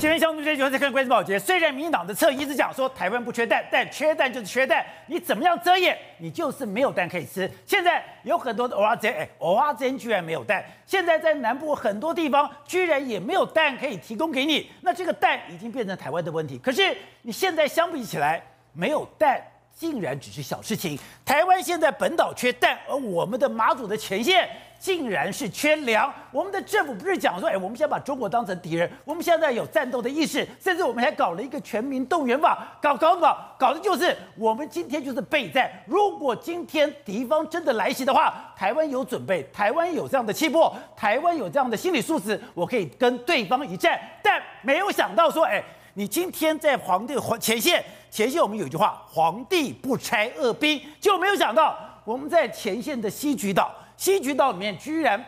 今天相对这就在看关系保洁。虽然民进党的侧一直讲说台湾不缺蛋，但缺蛋就是缺蛋，你怎么样遮掩，你就是没有蛋可以吃。现在有很多的蚵仔煎，哎，蚵仔煎居然没有蛋。现在在南部很多地方居然也没有蛋可以提供给你。那这个蛋已经变成台湾的问题。可是你现在相比起来，没有蛋竟然只是小事情。台湾现在本岛缺蛋，而我们的马祖的前线。竟然是缺粮！我们的政府不是讲说，哎，我们先把中国当成敌人，我们现在有战斗的意识，甚至我们还搞了一个全民动员法，搞搞搞，搞的就是我们今天就是备战。如果今天敌方真的来袭的话，台湾有准备，台湾有这样的气魄，台湾有这样的心理素质，我可以跟对方一战。但没有想到说，哎，你今天在皇帝前线，前线我们有一句话，皇帝不拆恶兵，就没有想到我们在前线的西莒岛。西莒岛里面居然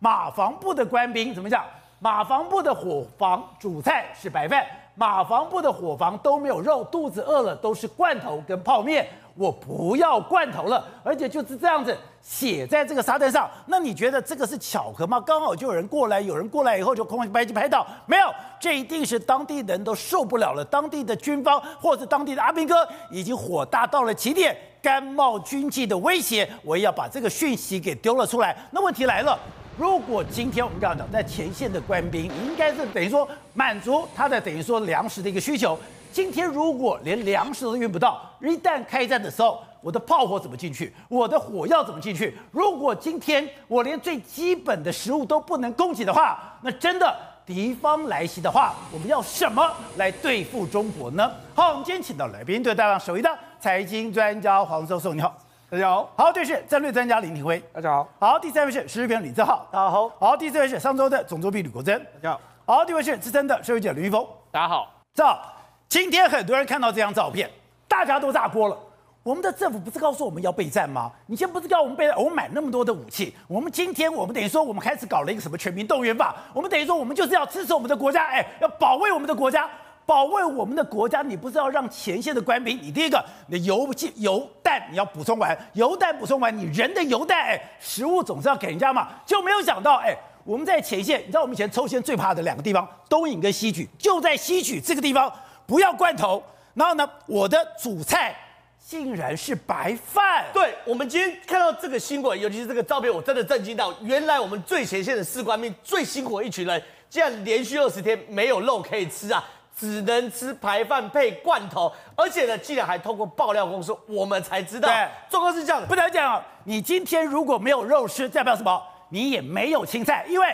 马房部的官兵怎么讲？马房部的伙房主菜是白饭，马房部的伙房都没有肉，肚子饿了都是罐头跟泡面。我不要罐头了，而且就是这样子写在这个沙滩上。那你觉得这个是巧合吗？刚好就有人过来，有人过来以后就空拍机拍到，没有，这一定是当地人都受不了了，当地的军方或者当地的阿兵哥已经火大到了极点。甘冒军纪的威胁，我也要把这个讯息给丢了出来。那问题来了，如果今天我们这样讲，在前线的官兵，应该是等于说满足他的等于说粮食的一个需求。今天如果连粮食都运不到，一旦开战的时候，我的炮火怎么进去？我的火药怎么进去？如果今天我连最基本的食物都不能供给的话，那真的。敌方来袭的话，我们要什么来对付中国呢？好，我们今天请到来宾，对搭档首位的财经专家黄教授，你好，大家好。好，对是战略专家林廷辉，大家好。好，第三位是时事评论李正浩，大家好。好，第四位是上周的总作弊吕国珍，大家好。好，第五位是资深的社会记者林裕丰，大家好。这今天很多人看到这张照片，大家都炸锅了。我们的政府不是告诉我们要备战吗？你先不是告诉我们备战，我们买那么多的武器。我们今天我们等于说我们开始搞了一个什么全民动员法？我们等于说我们就是要支持我们的国家，哎，要保卫我们的国家，保卫我们的国家。你不是要让前线的官兵，你第一个，你的油油弹你要补充完，油弹补充完，你人的油弹，哎，食物总是要给人家嘛。就没有想到，哎，我们在前线，你知道我们以前抽签最怕的两个地方，东引跟西莒，就在西莒这个地方，不要罐头。然后呢，我的主菜。竟然是白饭！对，我们今天看到这个新闻，尤其是这个照片，我真的震惊到。原来我们最前线的士官兵最辛苦的一群人，竟然连续二十天没有肉可以吃啊，只能吃白饭配罐头，而且呢，竟然还通过爆料公司，我们才知道。对，状况是这样的，不能讲。你今天如果没有肉吃，代表什么？你也没有青菜，因为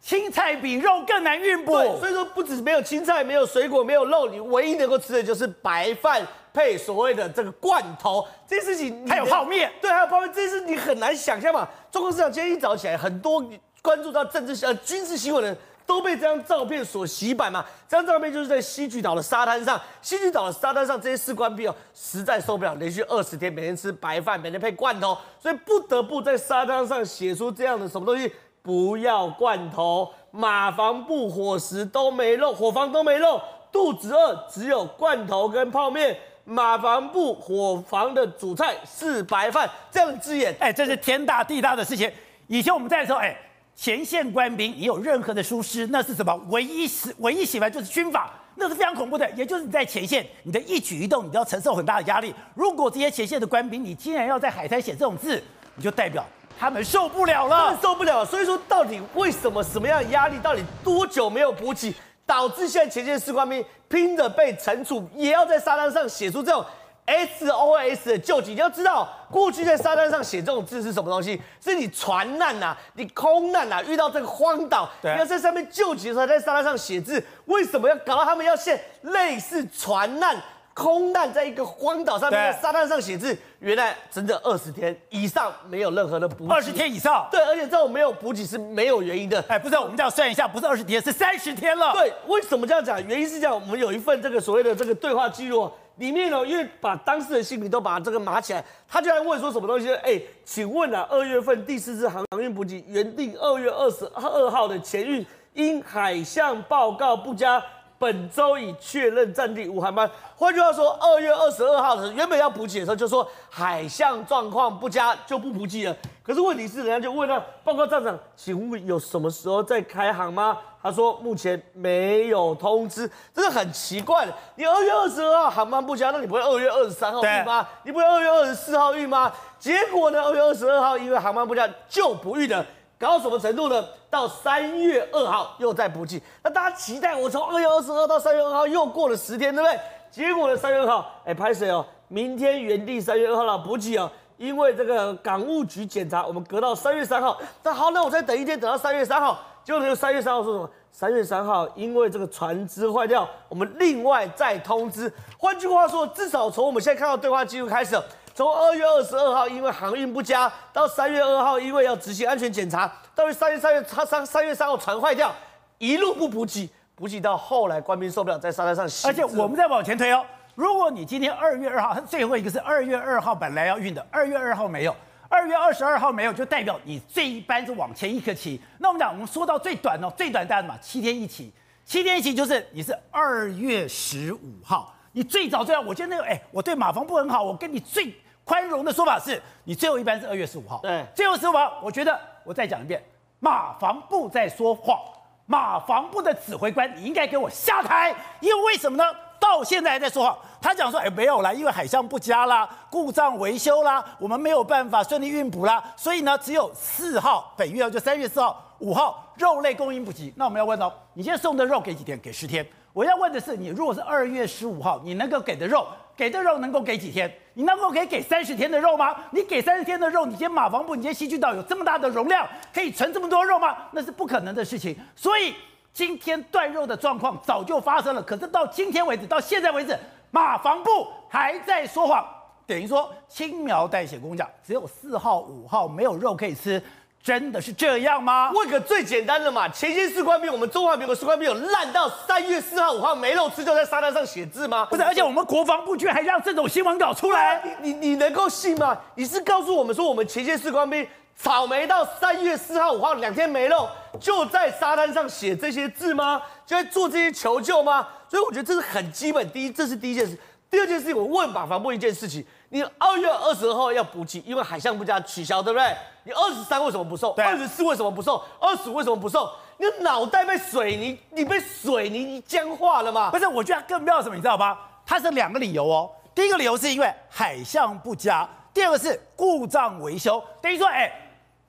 青菜比肉更难运补。所以说，不止没有青菜，没有水果，没有肉，你唯一能够吃的就是白饭。配所谓的这个罐头，这件事情还有泡面，对，还有泡面，这件事你很难想象嘛。中国市场今天一早起来，很多关注到政治呃军事新闻的人都被这张照片所洗版嘛。这张照片就是在西莒岛的沙滩上，西莒岛的沙滩上，这些士官兵哦实在受不了，连续二十天每天吃白饭，每天配罐头，所以不得不在沙滩上写出这样的什么东西：不要罐头，马房部伙食都没肉，伙房都没肉，肚子饿只有罐头跟泡面。马房部伙房的主菜是白饭，这样的字眼，哎，这是天大地大的事情。以前我们在说，哎，前线官兵，你有任何的疏失，那是什么？唯一是唯一写完就是军法，那是非常恐怖的。也就是你在前线，你的一举一动，你都要承受很大的压力。如果这些前线的官兵，你竟然要在海滩写这种字，你就代表他们受不了了，受不了。所以说，到底为什么什么样的压力？到底多久没有补给？导致现在前线士官兵拼着被惩处，也要在沙滩上写出这种 SOS 的救急。你要知道，过去在沙滩上写这种字是什么东西？是你船难呐，你空难呐，遇到这个荒岛，你要在上面救急的时候，在沙滩上写字。为什么要搞到他们要写类似船难？空难在一个荒岛上面，在沙滩上写字，原来整整二十天以上没有任何的补给。二十天以上，对，而且这种没有补给是没有原因的。哎，不是，我们这样算一下，不是二十天，是三十天了。对，为什么这样讲？原因是这样，我们有一份这个所谓的这个对话记录，里面呢，因为把当事人姓名都把这个码起来，他就来问说什么东西？哎，请问啊，二月份第四次航运补给原定二月二十二号的前运，因海象报告不佳。本周已确认暂定无航班。换句话说，二月二十二号的时候，原本要补给的时候就说海象状况不佳就不补给了。可是问题是，人家就问了报告站长，请问有什么时候再开航吗？他说目前没有通知，这是很奇怪的。你二月二十二号航班不佳，那你不会二月二十三号运吗？你不会二月二十四号运吗？结果呢，二月二十二号因为航班不佳就不运了，搞到什么程度呢？到三月二号又再补给。那大家期待我从二月二十二到三月二号又过了十天，对不对？结果呢，三月二号，哎，拍谁哦？明天原地三月二号了补给哦。因为这个港务局检查，我们隔到三月三号。那好，那我再等一天，等到三月三号。结果就三月三号说什么？三月三号因为这个船只坏掉，我们另外再通知。换句话说，至少从我们现在看到对话记录开始，从二月二十二号因为航运不佳，到三月二号因为要执行安全检查，到三月三月他三三月三号船坏掉，一路不补给，补给到后来官兵受不了，在沙滩上。而且我们再往前推哦。如果你今天二月二号，最后一个是二月二号本来要运的，二月二号没有，二月二十二号没有，就代表你这一班是往前一个期。那我们讲，我们说到最短哦，最短单嘛，七天一期，七天一期就是你是二月十五号，你最早最早，我觉得那个哎，我对马房不很好，我跟你最宽容的说法是，你最后一班是二月十五号，对，最后十五号，我觉得我再讲一遍，马房部在说谎，马房部的指挥官你应该给我下台，因为为什么呢？到现在还在说谎，他讲说，哎，没有啦，因为海象不佳啦，故障维修啦，我们没有办法顺利运补啦，所以呢，只有四号，本月就三月四号、五号肉类供应不及。那我们要问哦，你现在送的肉给几天？给十天。我要问的是，你如果是二月十五号，你能够给的肉，给的肉能够给几天？你能够给给三十天的肉吗？你给三十天的肉，你今天马房部，你今天西区岛有这么大的容量，可以存这么多肉吗？那是不可能的事情。所以。今天断肉的状况早就发生了，可是到今天为止，到现在为止，马房部还在说谎，等于说轻描淡写跟我讲，只有四号、五号没有肉可以吃，真的是这样吗？问个最简单的嘛，前线士官兵，我们中华民国士官兵有烂到三月四号、五号没肉吃就在沙滩上写字吗？不是，而且我们国防部居然还让这种新闻稿出来，你你你能够信吗？你是告诉我们说我们前线士官兵？草莓到三月四号、五号两天没肉，就在沙滩上写这些字吗？就在做这些求救吗？所以我觉得这是很基本。第一，这是第一件事。第二件事情，我问马防部一件事情：你二月二十二号要补给，因为海象不佳取消，对不对？你二十三为什么不送？二十四为什么不送？二十五为什么不送？你的脑袋被水泥，你被水泥僵化了吗？不是，我觉得更妙什么，你知道吗？它是两个理由哦。第一个理由是因为海象不佳，第二个是故障维修，等于说，哎。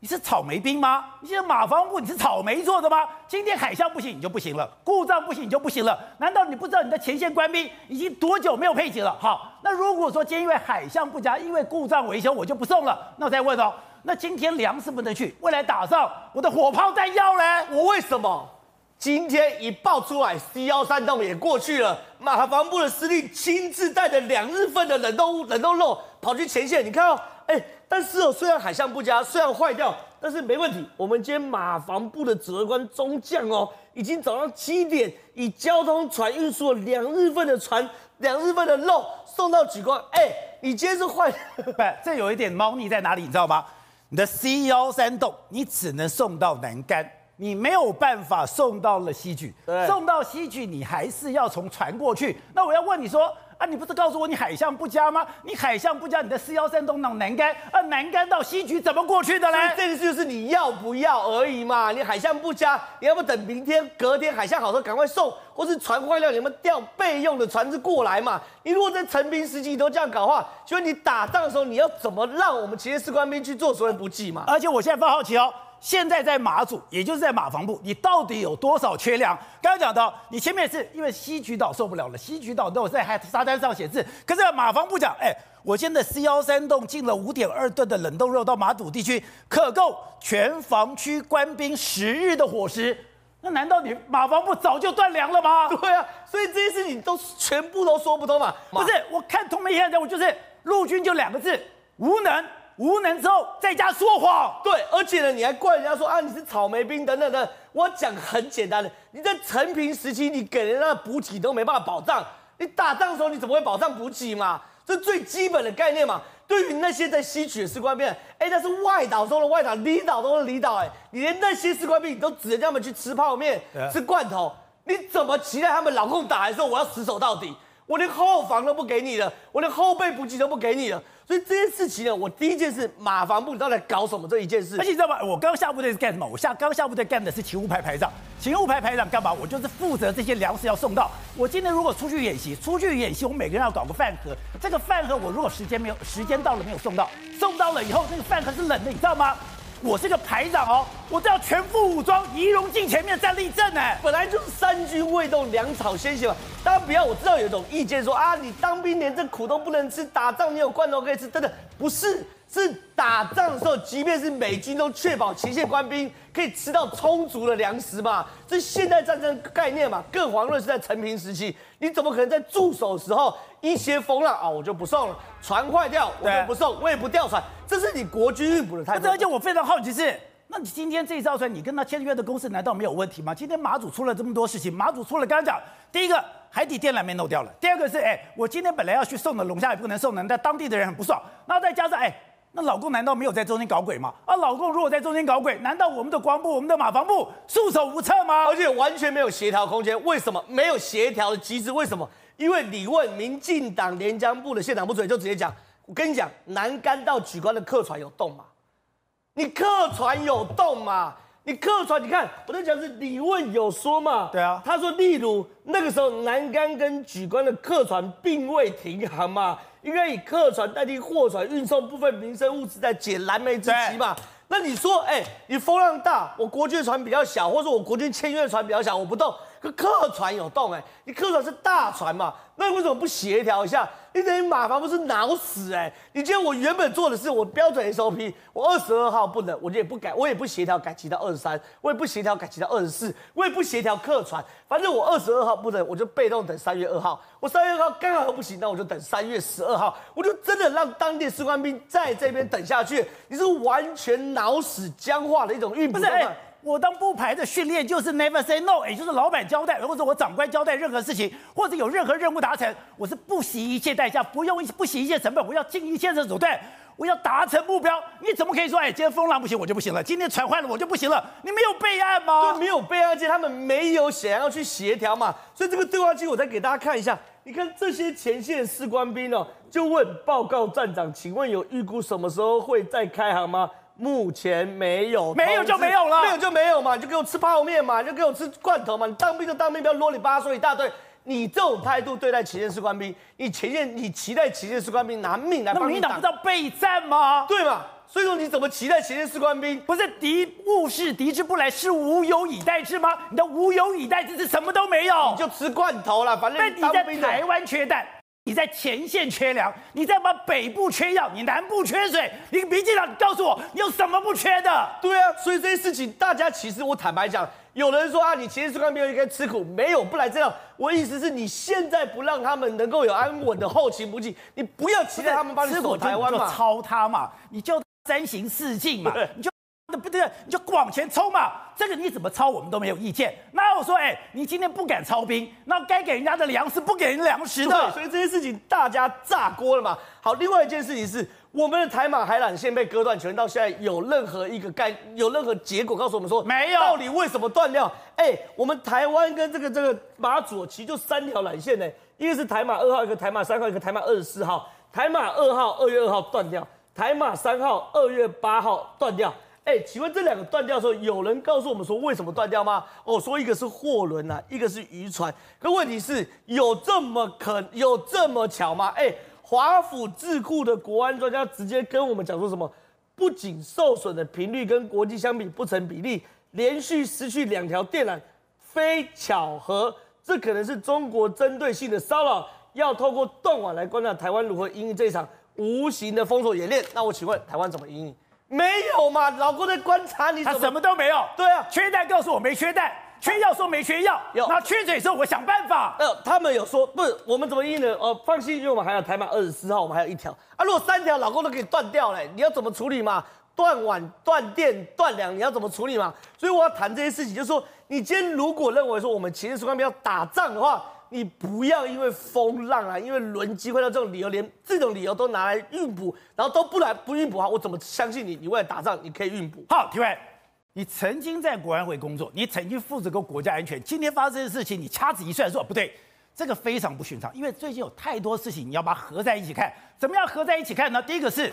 你是草莓兵吗？你现在马防部你是草莓做的吗？今天海象不行你就不行了，故障不行你就不行了？难道你不知道你的前线官兵已经多久没有配给了？好，那如果说今天因为海象不佳，因为故障维修我就不送了，那我再问哦，那今天粮食不能去，未来打仗我的火炮弹药呢？我为什么今天一爆出来，C 幺三洞也过去了，马防部的司令亲自带着两日份的冷冻冷冻肉跑去前线，你看哦，哎。但是哦，虽然海象不佳，虽然坏掉，但是没问题。我们今天马房部的指挥官中将哦，已经早上七点以交通船运输了两日份的船，两日份的肉送到举光。哎，你今天是坏？不，这有一点猫腻在哪里？你知道吗？你的 C 幺三洞，你只能送到南竿，你没有办法送到了西莒。对，送到西莒，你还是要从船过去。那我要问你说。啊，你不是告诉我你海象不佳吗？你海象不佳，你的四幺三东到南竿，啊，南竿到西局怎么过去的呢？这个就是你要不要而已嘛。你海象不佳，你要不等明天、隔天海象好时候赶快送，或是船坏掉，你们调备用的船只过来嘛。你如果在陈平时期都这样搞的话，就你打仗的时候你要怎么让我们前线士官兵去做所谓补给嘛？而且我现在非常好奇哦。现在在马祖，也就是在马房部，你到底有多少缺粮？刚刚讲到，你前面是因为西莒岛受不了了，西莒岛都有在海沙滩上写字。可是马房部讲，哎，我现在 C 幺三洞进了五点二吨的冷冻肉到马祖地区，可够全防区官兵十日的伙食。那难道你马房部早就断粮了吗？对啊，所以这些事情都全部都说不通嘛。不是，我看通媒现在，我就是陆军就两个字，无能。无能之后在家说谎，对，而且呢，你还怪人家说啊，你是草莓兵等等的。我讲很简单的，你在陈平时期，你给人家的补给都没办法保障，你打仗的时候你怎么会保障补给嘛？这最基本的概念嘛。对于那些在吸取的士官兵，哎，那是外岛中的外岛，离岛中的离岛，哎，你连那些士官兵你都指着他们去吃泡面、吃罐头，你怎么期待他们老共打来说我要死守到底？我连后防都不给你了，我连后备补给都不给你了。所以这件事情呢，我第一件事，马防部你到底在搞什么这一件事？而且你知道吗？我刚下部队是干什么？我下刚下部队干的是勤务排排长。勤务排排长干嘛？我就是负责这些粮食要送到。我今天如果出去演习，出去演习，我每个人要搞个饭盒。这个饭盒我如果时间没有，时间到了没有送到，送到了以后，那个饭盒是冷的，你知道吗？我是个排长哦，我都要全副武装，仪容镜前面站立正呢，本来就是三军未动，粮草先行嘛。大家不要，我知道有一种意见说啊，你当兵连这苦都不能吃，打仗你有罐头可以吃，真的不是。是打仗的时候，即便是美军都确保前线官兵可以吃到充足的粮食嘛，这现代战争概念嘛。更遑论是在陈平时期，你怎么可能在驻守时候一些风浪啊，我就不送了，船坏掉我就不送，我也不调船，这是你国军运补的态度。而且我非常好奇是，那你今天这一艘船，你跟他签约的公司难道没有问题吗？今天马祖出了这么多事情，马祖出了刚刚讲，第一个海底电缆没弄掉了，第二个是哎，我今天本来要去送的龙虾也不能送的，但当地的人很不爽，然后再加上哎。那老公难道没有在中间搞鬼吗？啊，老公如果在中间搞鬼，难道我们的光部、我们的马房部束手无策吗？而且完全没有协调空间，为什么没有协调的机制？为什么？因为你问民进党连江部的县长不准就直接讲，我跟你讲，南竿到莒光的客船有动吗？你客船有动吗？你客船，你看我在讲是李问有说嘛？对啊，他说例如那个时候南竿跟莒关的客船并未停航嘛。应该以客船代替货船运送部分民生物资，在解燃眉之急嘛？那你说，哎、欸，你风浪大，我国军的船比较小，或者我国军签约的船比较小，我不动。可客船有动哎、欸，你客船是大船嘛？那你为什么不协调一下？你等于马房不是脑死哎、欸！你今天我原本做的是我标准 SOP，我二十二号不能，我就也不改，我也不协调改期到二十三，我也不协调改期到二十四，我也不协调客船，反正我二十二号不能，我就被动等三月二号。我三月二号刚好不行，那我就等三月十二号，我就真的让当地士官兵在这边等下去。你是完全脑死僵化的一种运补。我当部排的训练就是 never say no，也就是老板交代或者我长官交代任何事情，或者有任何任务达成，我是不惜一切代价，不用不惜一切成本，我要尽一切的手段，我要达成目标。你怎么可以说，哎，今天风浪不行，我就不行了；今天船坏了，我就不行了？你没有备案吗？对，没有备案，而且他们没有想要去协调嘛。所以这个对话记我再给大家看一下，你看这些前线士官兵哦，就问报告站长，请问有预估什么时候会再开航吗？目前没有，没有就没有了，没有就没有嘛，你就给我吃泡面嘛，你就给我吃罐头嘛，你当兵就当兵，不要啰里吧嗦一大堆。你这种态度对待前线士官兵，你前线你期待前线士官兵拿命来帮你，那民党不知道备战吗？对嘛？所以说你怎么期待前线士官兵？不是敌勿是敌之不来，是无有以待之吗？你的无有以待之是什么都没有，你就吃罐头了，反正你在台湾缺蛋。你在前线缺粮，你在把北部缺药，你南部缺水，你民进党，你告诉我，你有什么不缺的？对啊，所以这些事情，大家其实我坦白讲，有人说啊，你前线士官兵应该吃苦，没有不来这样。我意思是你现在不让他们能够有安稳的后勤补给，你不要期待他们帮你守台湾嘛，操他嘛，你就三行四进嘛，你就。那不对，你就往前冲嘛！这个你怎么抄，我们都没有意见。那我说，哎，你今天不敢操兵，那该给人家的粮食不给人粮食的，所以这些事情大家炸锅了嘛。好，另外一件事情是，我们的台马海缆线被割断，全到现在有任何一个概，有任何结果告诉我们说没有？到底为什么断掉？哎，我们台湾跟这个这个马祖其实就三条缆线呢，一个是台马二号，一个台马三号，一个台马二十四号。台马二号二月二号断掉，台马三号二月八号断掉。哎，请问这两个断掉的时候，有人告诉我们说为什么断掉吗？哦，说一个是货轮呐，一个是渔船。可问题是有这么可有这么巧吗？哎，华府智库的国安专家直接跟我们讲说什么？不仅受损的频率跟国际相比不成比例，连续失去两条电缆，非巧合，这可能是中国针对性的骚扰，要透过断网来观察台湾如何因应这一场无形的封锁演练。那我请问台湾怎么因应？没有嘛，老公在观察你，他什么都没有。对啊，缺蛋告诉我没缺蛋，缺药说没缺药，有那缺水说我想办法。呃，他们有说不是，我们怎么应呢？哦，放心，因为我们还有台满二十四号，我们还有一条啊。如果三条老公都给断掉了，你要怎么处理嘛？断网、断电、断粮，你要怎么处理嘛？所以我要谈这些事情，就是说，你今天如果认为说我们前线士官兵要打仗的话。你不要因为风浪啊，因为轮机会到这种理由，连这种理由都拿来运补，然后都不来不运补啊，我怎么相信你？你为了打仗，你可以运补？好，体委，你曾经在国安会工作，你曾经负责过国家安全，今天发生的事情，你掐指一算说不对，这个非常不寻常，因为最近有太多事情你要把它合在一起看。怎么样合在一起看呢？第一个是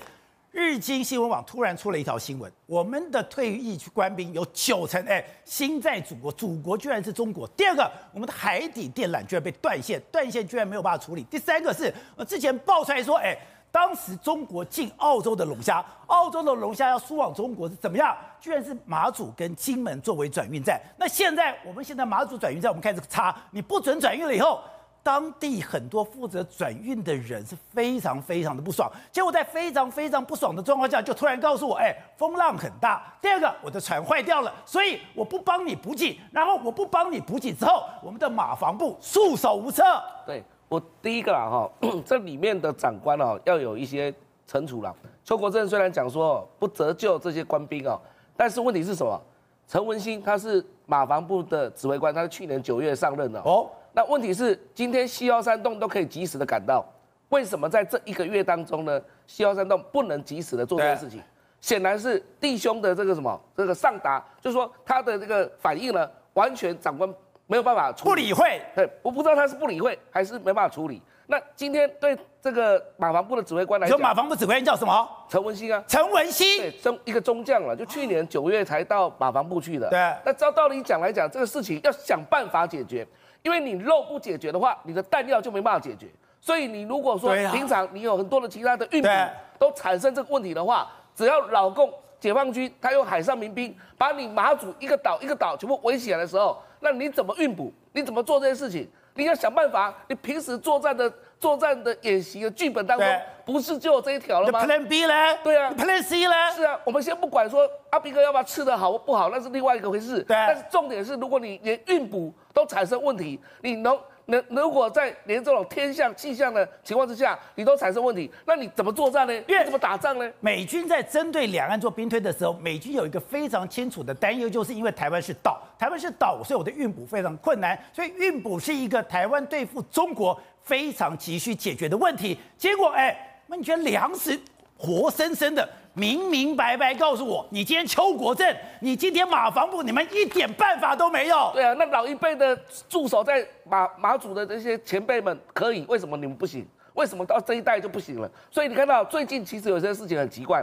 日经新闻网突然出了一条新闻，我们的退役官兵有九成哎心在祖国，祖国居然是中国。第二个，我们的海底电缆居然被断线，断线居然没有办法处理。第三个是呃之前爆出来说哎。当时中国进澳洲的龙虾，澳洲的龙虾要输往中国是怎么样？居然是马祖跟金门作为转运站。那现在我们现在马祖转运站，我们开始查，你不准转运了以后，当地很多负责转运的人是非常非常的不爽。结果在非常非常不爽的状况下，就突然告诉我，哎，风浪很大。第二个，我的船坏掉了，所以我不帮你补给。然后我不帮你补给之后，我们的马房部束手无策。对。我第一个啦哈，这里面的长官哦，要有一些惩处了。邱国正虽然讲说不折旧这些官兵哦，但是问题是什么？陈文兴他是马房部的指挥官，他是去年九月上任的哦。那问题是今天西幺三洞都可以及时的赶到，为什么在这一个月当中呢？西幺三洞不能及时的做这件事情？显然是弟兄的这个什么这个上达，就是说他的这个反应呢，完全长官。没有办法处理，不理会。对，我不知道他是不理会还是没办法处理。那今天对这个马房部的指挥官来讲，就马防部指挥官叫什么？陈文熙啊。陈文熙，对，中一个中将了，就去年九月才到马房部去的。对。那照道理讲来讲，这个事情要想办法解决，因为你肉不解决的话，你的弹药就没办法解决。所以你如果说平常你有很多的其他的运补都产生这个问题的话，只要老共解放军他用海上民兵把你马祖一个岛一个岛全部围起来的时候，那你怎么运补？你怎么做这些事情？你要想办法。你平时作战的作战的演习的剧本当中，不是就有这一条了吗？Plan B 呢？对啊。Plan C 呢？是啊。我们先不管说阿兵哥要不要吃的好或不好，那是另外一个回事。对。但是重点是，如果你连运补都产生问题，你能。那如果在连这种天象气象的情况之下，你都产生问题，那你怎么作战呢？因为怎么打仗呢？美军在针对两岸做兵推的时候，美军有一个非常清楚的担忧，就是因为台湾是岛，台湾是岛，所以我的运补非常困难，所以运补是一个台湾对付中国非常急需解决的问题。结果，哎，那你觉得粮食活生生的？明明白白告诉我，你今天邱国正，你今天马房部，你们一点办法都没有。对啊，那老一辈的驻守在马马祖的这些前辈们可以，为什么你们不行？为什么到这一代就不行了？所以你看到最近其实有些事情很奇怪，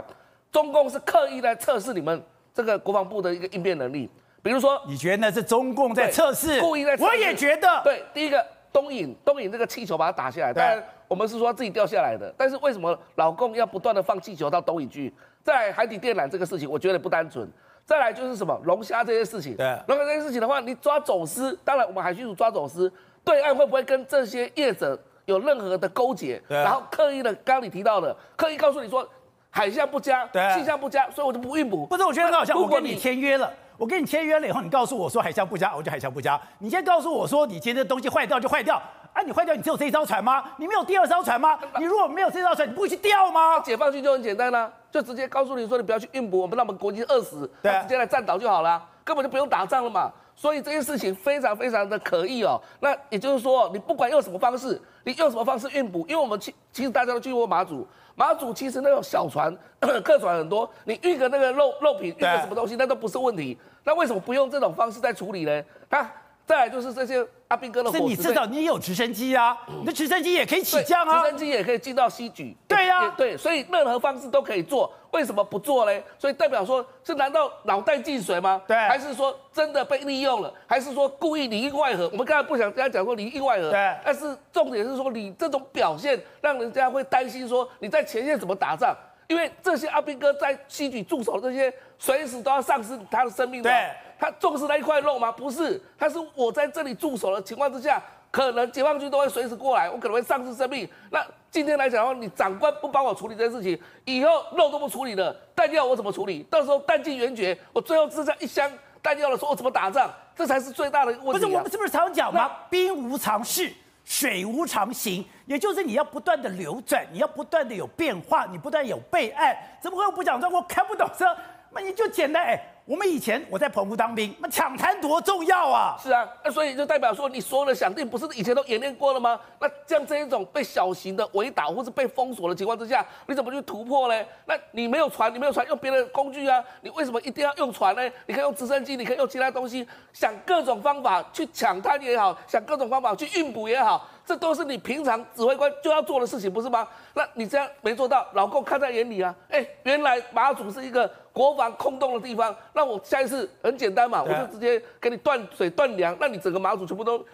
中共是刻意在测试你们这个国防部的一个应变能力。比如说，你觉得那是中共在测试？故意在？我也觉得。对，第一个东引东引这个气球把它打下来，当然我们是说自己掉下来的，但是为什么老公要不断的放气球到东引去？在海底电缆这个事情，我觉得不单纯。再来就是什么龙虾这些事情，对，龙虾这些事情的话，你抓走私，当然我们海巡署抓走私，对岸会不会跟这些业者有任何的勾结？对，然后刻意的，刚刚你提到的，刻意告诉你说海象不佳，对，气象不佳，所以我就不运补。不是，我觉得很好笑。我跟你签约了，我跟你签约了以后，你告诉我说海象不佳，我就海象不佳。你先告诉我说你今天的东西坏掉就坏掉。啊！你坏掉，你只有这一艘船吗？你没有第二艘船吗？你如果没有这艘船，你不会去钓吗？解放军就很简单啦、啊，就直接告诉你说，你不要去运补，我们让我们国军饿死，对，直接来占岛就好了，根本就不用打仗了嘛。所以这件事情非常非常的可疑哦。那也就是说，你不管用什么方式，你用什么方式运补，因为我们其其实大家都去过马祖，马祖其实那种小船、客船很多，你运个那个肉肉品，运个什么东西，那都不是问题。那为什么不用这种方式在处理呢？啊？再来就是这些阿兵哥的，是你至少你也有直升机啊，你的直升机也可以起降啊，直升机也可以进到西局。对呀、啊，对，所以任何方式都可以做，为什么不做嘞？所以代表说是难道脑袋进水吗？对，还是说真的被利用了？还是说故意里应外合？我们刚才不想跟他讲说里应外合，对，但是重点是说你这种表现让人家会担心说你在前线怎么打仗？因为这些阿兵哥在西局驻守，这些随时都要丧失他的生命的。对。他重视那一块肉吗？不是，他是我在这里驻守的情况之下，可能解放军都会随时过来，我可能会丧失生命。那今天来讲的话，你长官不帮我处理这件事情，以后肉都不处理了，弹药我怎么处理？到时候弹尽援绝，我最后只剩一箱弹药的时候，我怎么打仗？这才是最大的问题、不是我们是不是常讲吗？兵无常势，水无常形，也就是你要不断的流转，你要不断的有变化，你不断有备案。怎么会不讲这？我看不懂这，那你就简单哎。我们以前我在澎湖当兵，那抢滩多重要啊！是啊，那所以就代表说，你所有的想定不是以前都演练过了吗？那像这一种被小型的围岛或是被封锁的情况之下，你怎么去突破呢？那你没有船，你没有船，用别的工具啊？你为什么一定要用船呢？你可以用直升机，你可以用其他东西，想各种方法去抢滩也好，想各种方法去运补也好。这都是你平常指挥官就要做的事情，不是吗？那你这样没做到，老共看在眼里啊！哎，原来马祖是一个国防空洞的地方，那我下一次很简单嘛，我就直接给你断水断粮，那你整个马祖全部都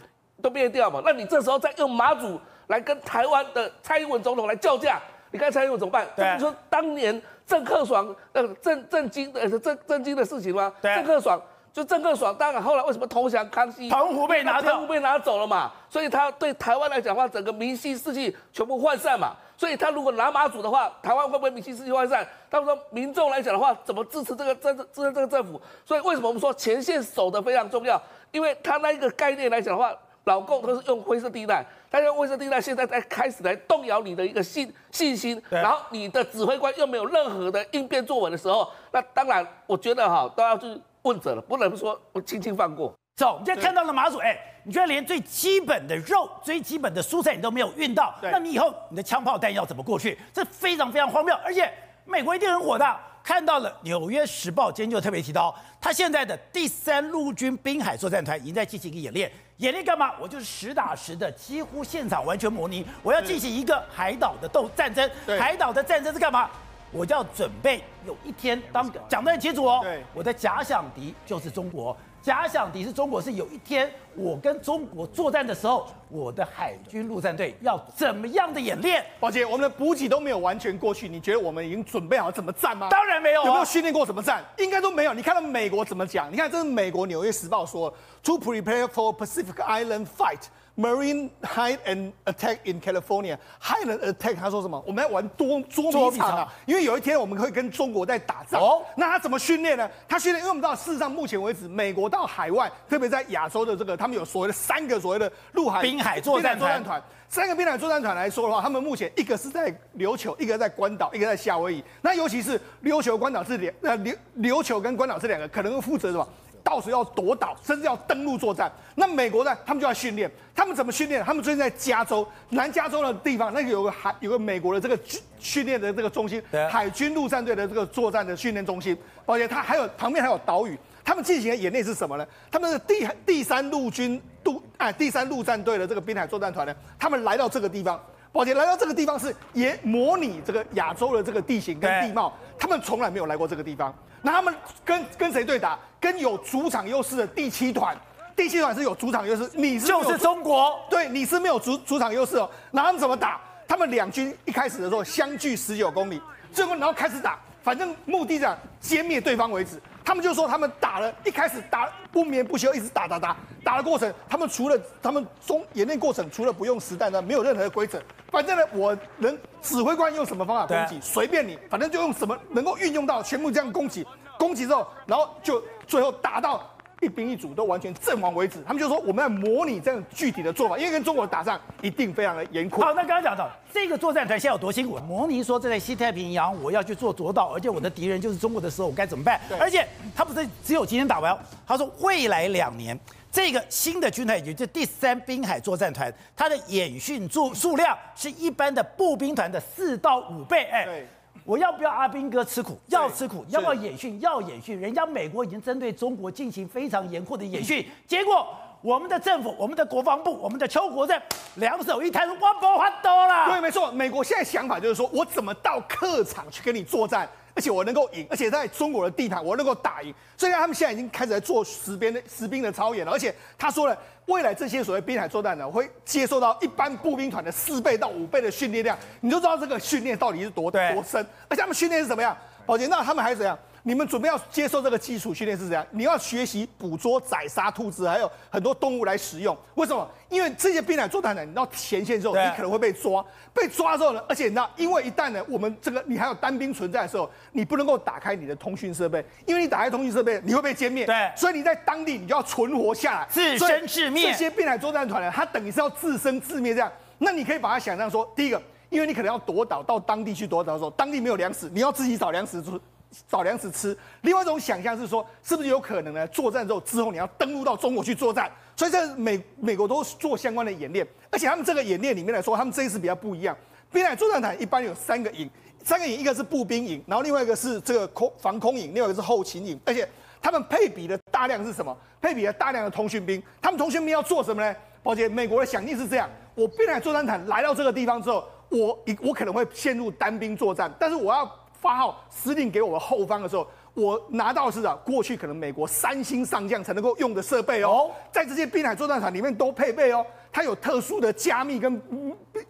都灭掉嘛。那你这时候再用马祖来跟台湾的蔡英文总统来叫价，你看蔡英文怎么办？对，你说当年郑克爽呃郑郑经呃郑郑经的事情吗？对，郑克爽。就郑克爽，当然后来为什么投降康熙？澎湖被拿掉，澎湖被拿走了嘛，所以他对台湾来讲的话，整个民心士气全部涣散嘛。所以他如果拿马祖的话，台湾会不会民心士气涣散？他们说民众来讲的话，怎么支持这个政支持这个政府？所以为什么我们说前线守得非常重要？因为他那一个概念来讲的话，老共都是用灰色地带，他用灰色地带现在在开始来动摇你的一个信信心，然后你的指挥官又没有任何的应变作为的时候，那当然我觉得哈都要去。问责了，不能说我轻轻放过。走，你现在看到了马祖，哎，你居然连最基本的肉、最基本的蔬菜你都没有运到，那你以后你的枪炮弹药怎么过去？这非常非常荒谬。而且美国一定很火大，看到了《纽约时报》今天就特别提到，他现在的第三陆军滨海作战团已经在进行一个演练，演练干嘛？我就是实打实的，几乎现场完全模拟，我要进行一个海岛的斗战争。海岛的战争是干嘛？我就要准备有一天当讲得很清楚哦，对，我的假想敌就是中国，假想敌是中国，是有一天我跟中国作战的时候，我的海军陆战队要怎么样的演练？宝杰，我们的补给都没有完全过去，你觉得我们已经准备好怎么战吗？当然没有，有没有训练过怎么战？应该都没有。你看到美国怎么讲？你看这是美国《纽约时报》说，To prepare for Pacific Island fight。Marine hide and attack in California. Hide and attack，他说什么？我们要玩捉捉迷藏啊！因为有一天我们会跟中国在打仗。哦，那他怎么训练呢？他训练，因为我们知道，事实上目前为止，美国到海外，特别在亚洲的这个，他们有所谓的三个所谓的陆海滨海作战团。三个滨海作战团来说的话，他们目前一个是在琉球，一个在关岛，一个在夏威夷。那尤其是琉球、关岛这两，那，琉琉球跟关岛这两个，可能会负责什么？到时候要夺岛，甚至要登陆作战。那美国呢？他们就要训练。他们怎么训练？他们最近在加州，南加州的地方，那个有个海，有个美国的这个训训练的这个中心，海军陆战队的这个作战的训练中心。而且它还有旁边还有岛屿。他们进行的演练是什么呢？他们的第第三陆军陆哎第三陆战队的这个滨海作战团呢，他们来到这个地方，宝杰来到这个地方是也模拟这个亚洲的这个地形跟地貌。他们从来没有来过这个地方。那他们跟跟谁对打？跟有主场优势的第七团，第七团是有主场优势，你是就是中国，对，你是没有主主场优势哦。那他们怎么打？他们两军一开始的时候相距十九公里，最后然后开始打，反正目的讲歼灭对方为止。他们就说他们打了一开始打不眠不休，一直打打打打的过程，他们除了他们中演练过程，除了不用实弹呢，没有任何的规则。反正呢，我能指挥官用什么方法攻击，随便你，反正就用什么能够运用到，全部这样攻击。攻击之后，然后就最后打到一兵一卒都完全阵亡为止。他们就说我们要模拟这样具体的做法，因为跟中国打仗一定非常的严酷。好，那刚刚讲到这个作战团现在有多辛苦？模拟说这在西太平洋我要去做夺岛，而且我的敌人就是中国的时候，我该怎么办？而且他不是只有今天打完，他说未来两年这个新的军团，也就是第三滨海作战团，它的演训数数量是一般的步兵团的四到五倍。哎。我要不要阿兵哥吃苦？要吃苦，要不要演训？要演训。人家美国已经针对中国进行非常严酷的演训，结果我们的政府、我们的国防部、我们的邱国正两手一摊，我不发抖了。对，没错，美国现在想法就是说，我怎么到客场去跟你作战？而且我能够赢，而且在中国的地盘我能够打赢，所以他们现在已经开始在做实边的实兵的操演了。而且他说了，未来这些所谓滨海作战呢，会接受到一般步兵团的四倍到五倍的训练量，你就知道这个训练到底是多多深。而且他们训练是怎么样？宝杰，那他们还是怎样？你们准备要接受这个基础训练是怎样？你要学习捕捉、宰杀兔子，还有很多动物来食用。为什么？因为这些兵来作战呢，你到前线之后，你可能会被抓。被抓之后呢，而且你知道，因为一旦呢，我们这个你还有单兵存在的时候，你不能够打开你的通讯设备，因为你打开通讯设备，你会被歼灭。对，所以你在当地你就要存活下来，自生自灭。这些兵来作战团呢，它等于是要自生自灭这样。那你可以把它想象说，第一个，因为你可能要夺岛到当地去夺岛的时候，当地没有粮食，你要自己找粮食吃。找粮食吃。另外一种想象是说，是不是有可能呢？作战之后之后，你要登陆到中国去作战。所以这美美国都做相关的演练，而且他们这个演练里面来说，他们这一次比较不一样。滨海作战团一般有三个营，三个营，一个是步兵营，然后另外一个是这个空防空营，另外一个是后勤营。而且他们配比的大量是什么？配比了大量的通讯兵。他们通讯兵要做什么呢？宝杰，美国的想定是这样：我滨海作战ฐ来到这个地方之后，我一我可能会陷入单兵作战，但是我要发号施令给我们后方的时候，我拿到的是啊，过去可能美国三星上将才能够用的设备哦，在这些滨海作战场里面都配备哦，它有特殊的加密跟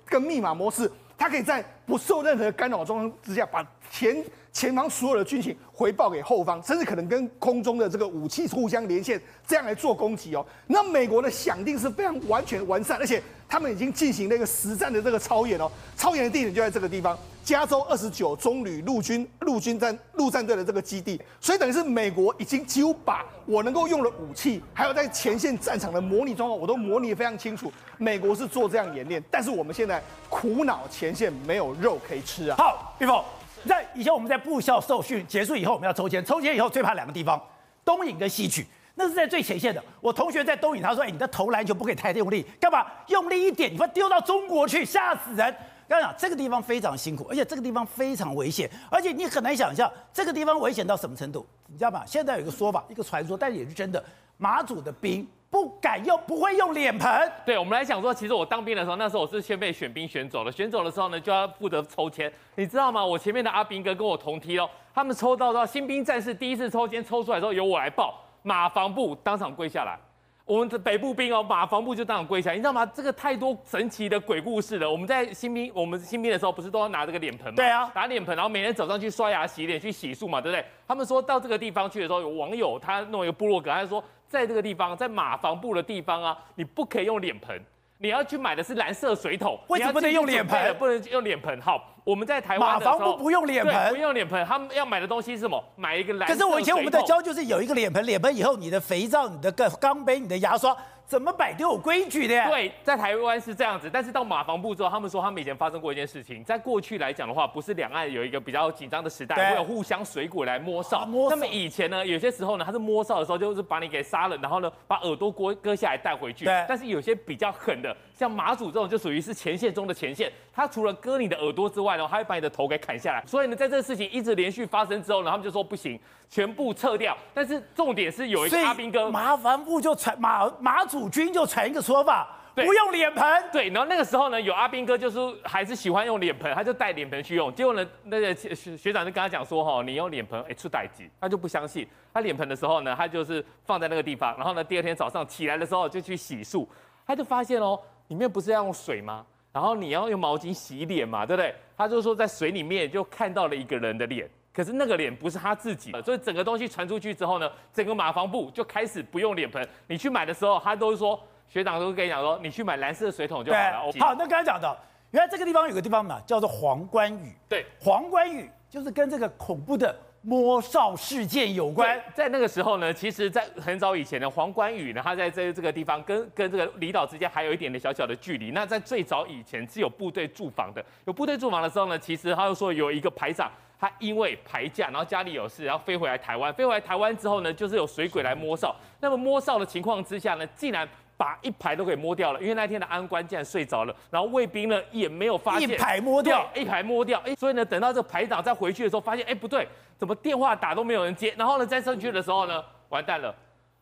跟密码模式，它可以在不受任何干扰状况之下把前。前方所有的军情回报给后方，甚至可能跟空中的这个武器互相连线，这样来做攻击哦。那美国的想定是非常完全完善，而且他们已经进行了一个实战的这个操演哦。操演的地点就在这个地方，加州二十九中旅陆军陆军战陆战队的这个基地。所以等于是美国已经几乎把我能够用的武器，还有在前线战场的模拟状况，我都模拟得非常清楚。美国是做这样演练，但是我们现在苦恼前线没有肉可以吃啊。好，玉凤。在以前我们在部校受训结束以后，我们要抽签，抽签以后最怕两个地方，东引跟西举，那是在最前线的。我同学在东引，他说：“哎，你的投篮球不可以太用力，干嘛？用力一点，你会丢到中国去，吓死人。”刚讲这个地方非常辛苦，而且这个地方非常危险，而且你很难想象这个地方危险到什么程度，你知道吗？现在有一个说法，一个传说，但也是真的，马祖的兵。不敢用，不会用脸盆。对，我们来讲说，其实我当兵的时候，那时候我是先被选兵选走了。选走的时候呢，就要负责抽签。你知道吗？我前面的阿兵哥跟我同梯哦，他们抽到到新兵战士第一次抽签抽出来之后，由我来报，马防部当场跪下来。我们的北部兵哦，马防部就当场跪下。你知道吗？这个太多神奇的鬼故事了。我们在新兵，我们新兵的时候不是都要拿这个脸盆吗？对啊，拿脸盆，然后每天早上去刷牙洗脸去洗漱嘛，对不对？他们说到这个地方去的时候，有网友他弄一个部落格，他就说。在这个地方，在马房部的地方啊，你不可以用脸盆，你要去买的是蓝色水桶。为什么不能用脸盆？不能用脸盆。好，我们在台湾马房部不用脸盆，不用脸盆，他们要买的东西是什么？买一个蓝色水桶。可是我以前我们的教就是有一个脸盆，脸盆以后你的肥皂、你的个钢杯、你的牙刷。怎么摆都有规矩的呀？对，在台湾是这样子，但是到马房部之后，他们说他们以前发生过一件事情，在过去来讲的话，不是两岸有一个比较紧张的时代，会有互相水果来摸哨。摸哨。那么以前呢，有些时候呢，他是摸哨的时候，就是把你给杀了，然后呢，把耳朵割割下来带回去。对。但是有些比较狠的，像马祖这种，就属于是前线中的前线，他除了割你的耳朵之外呢，他会把你的头给砍下来。所以呢，在这个事情一直连续发生之后呢，他们就说不行。全部撤掉，但是重点是有一个阿兵哥，麻烦部就传马马祖军就传一个说法，不用脸盆。对，然后那个时候呢，有阿兵哥就是还是喜欢用脸盆，他就带脸盆去用。结果呢，那个学学长就跟他讲说，哈，你用脸盆，哎，出代志，他就不相信。他脸盆的时候呢，他就是放在那个地方，然后呢，第二天早上起来的时候就去洗漱，他就发现哦，里面不是要用水吗？然后你要用毛巾洗脸嘛，对不对？他就说在水里面就看到了一个人的脸。可是那个脸不是他自己的，所以整个东西传出去之后呢，整个马防部就开始不用脸盆。你去买的时候，他都说学长都跟你讲说，你去买蓝色的水桶就好了。好，那刚才讲到，原来这个地方有个地方嘛，叫做皇冠屿。对，皇冠屿就是跟这个恐怖的摸哨事件有关。在那个时候呢，其实，在很早以前呢，黄冠宇呢，他在这这个地方跟跟这个离岛之间还有一点点小小的距离。那在最早以前是有部队驻防的，有部队驻防的时候呢，其实他又说有一个排长。他因为排假，然后家里有事，然后飞回来台湾。飞回来台湾之后呢，就是有水鬼来摸哨。那么摸哨的情况之下呢，竟然把一排都给摸掉了。因为那天的安官竟然睡着了，然后卫兵呢也没有发现。一排摸掉，一排摸掉。哎，所以呢，等到这个排长再回去的时候，发现哎不对，怎么电话打都没有人接？然后呢，再上去的时候呢，完蛋了，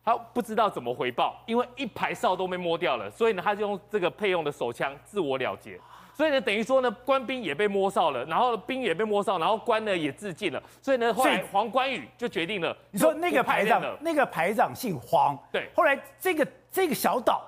他不知道怎么回报，因为一排哨都被摸掉了。所以呢，他就用这个配用的手枪自我了结。所以呢，等于说呢，官兵也被摸哨了，然后兵也被摸哨，然后官呢也自尽了。所以呢，后来黄关羽就决定了。你说那个排长，那个排长姓黄，对。后来这个这个小岛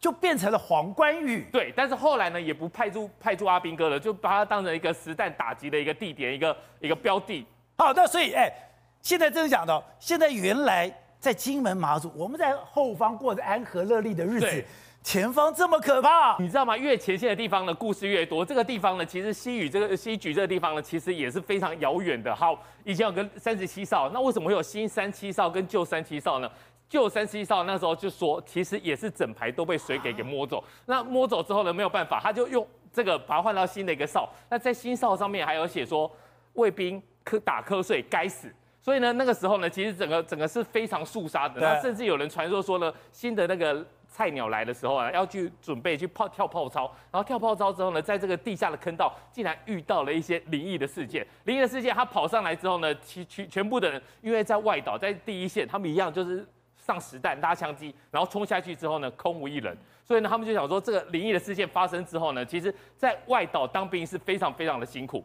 就变成了皇冠屿，对。但是后来呢，也不派驻派驻阿兵哥了，就把它当成一个实弹打击的一个地点，一个一个标的。好，那所以哎，现在真的讲到，现在原来在金门马祖，我们在后方过着安和乐利的日子。前方这么可怕，你知道吗？越前线的地方呢，故事越多。这个地方呢，其实西屿这个西举这个地方呢，其实也是非常遥远的。好，以前有个三十七哨，那为什么会有新三七哨跟旧三七哨呢？旧三十一哨那时候就说，其实也是整排都被水给给摸走。那摸走之后呢，没有办法，他就用这个把它换到新的一个哨。那在新哨上面还有写说，卫兵瞌打瞌睡，该死。所以呢，那个时候呢，其实整个整个是非常肃杀的。那甚至有人传说说呢，新的那个。菜鸟来的时候啊，要去准备去泡跳泡操，然后跳泡操之后呢，在这个地下的坑道，竟然遇到了一些灵异的事件。灵异的事件，他跑上来之后呢，其全全部的人，因为在外岛，在第一线，他们一样就是上实弹拉枪机，然后冲下去之后呢，空无一人。所以呢，他们就想说，这个灵异的事件发生之后呢，其实在外岛当兵是非常非常的辛苦。